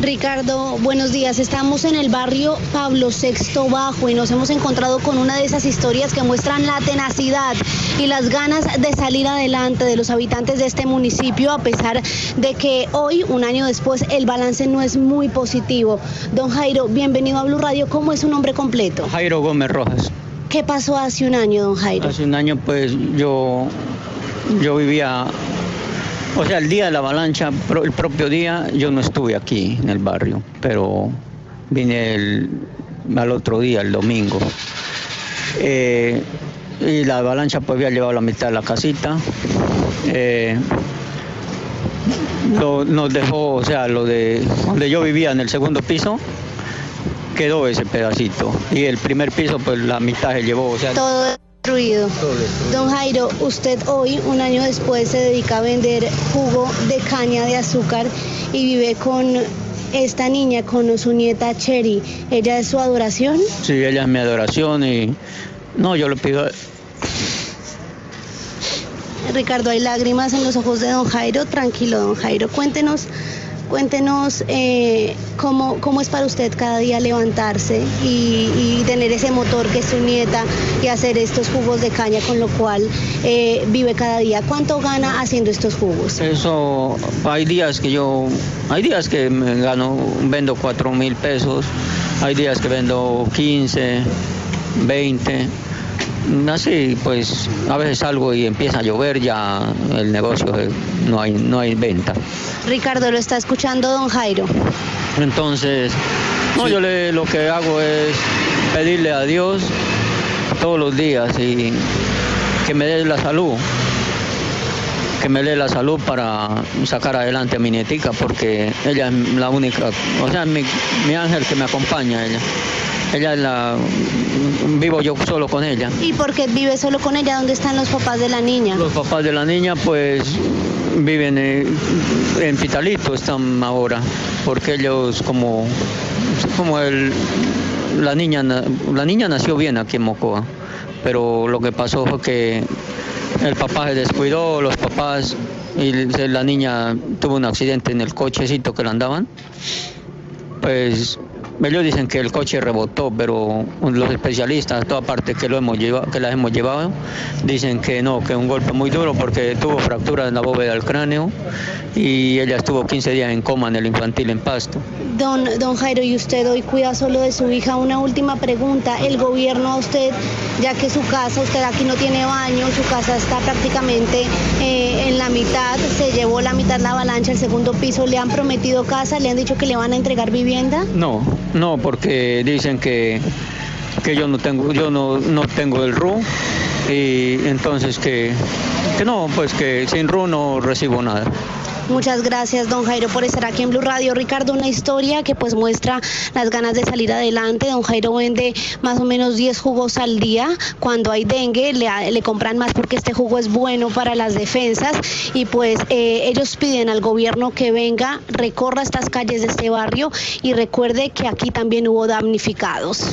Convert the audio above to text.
Ricardo, buenos días. Estamos en el barrio Pablo VI Bajo y nos hemos encontrado con una de esas historias que muestran la tenacidad y las ganas de salir adelante de los habitantes de este municipio, a pesar de que hoy, un año después, el balance no es muy positivo. Don Jairo, bienvenido a Blue Radio. ¿Cómo es su nombre completo? Jairo Gómez Rojas. ¿Qué pasó hace un año, don Jairo? Hace un año, pues yo, yo vivía o sea, el día de la avalancha, el propio día, yo no estuve aquí en el barrio, pero vine al otro día, el domingo. Eh, y la avalancha pues había llevado la mitad de la casita. Eh, nos dejó, o sea, lo de donde yo vivía en el segundo piso, quedó ese pedacito. Y el primer piso, pues la mitad se llevó, o sea. Destruido. Don Jairo, usted hoy, un año después, se dedica a vender jugo de caña de azúcar y vive con esta niña, con su nieta Cherry. ¿Ella es su adoración? Sí, ella es mi adoración y no, yo le pido Ricardo, hay lágrimas en los ojos de don Jairo. Tranquilo, don Jairo. Cuéntenos, cuéntenos eh, cómo, cómo es para usted cada día levantarse y, tener ese motor que es su nieta y hacer estos jugos de caña con lo cual eh, vive cada día. ¿Cuánto gana haciendo estos jugos? Eso, hay días que yo, hay días que me gano, vendo cuatro mil pesos, hay días que vendo 15, 20 así pues a veces salgo y empieza a llover ya el negocio no hay no hay venta. Ricardo lo está escuchando don Jairo. Entonces no yo le, lo que hago es pedirle a Dios todos los días y que me dé la salud que me dé la salud para sacar adelante a mi nietica porque ella es la única o sea mi, mi ángel que me acompaña ella ella es la vivo yo solo con ella. ¿Y por qué vive solo con ella? ¿Dónde están los papás de la niña? Los papás de la niña pues viven en Pitalito están ahora, porque ellos como como el la niña la niña nació bien aquí en Mocoa, pero lo que pasó fue que el papá se descuidó, los papás y la niña tuvo un accidente en el cochecito que la andaban. Pues ellos dicen que el coche rebotó, pero los especialistas, toda parte que lo hemos llevado, que las hemos llevado, dicen que no, que un golpe muy duro porque tuvo fractura en la bóveda del cráneo y ella estuvo 15 días en coma en el infantil en Pasto. Don, don Jairo, y usted hoy cuida solo de su hija. Una última pregunta. El gobierno a usted, ya que su casa, usted aquí no tiene baño, su casa está prácticamente eh, en la mitad, la avalancha, el segundo piso, ¿le han prometido casa? ¿Le han dicho que le van a entregar vivienda? No, no, porque dicen que, que yo no tengo, yo no, no tengo el RU y entonces que, que no, pues que sin RU no recibo nada. Muchas gracias, don Jairo, por estar aquí en Blue Radio. Ricardo, una historia que pues muestra las ganas de salir adelante. Don Jairo vende más o menos 10 jugos al día. Cuando hay dengue, le, le compran más porque este jugo es bueno para las defensas. Y pues eh, ellos piden al gobierno que venga, recorra estas calles de este barrio y recuerde que aquí también hubo damnificados.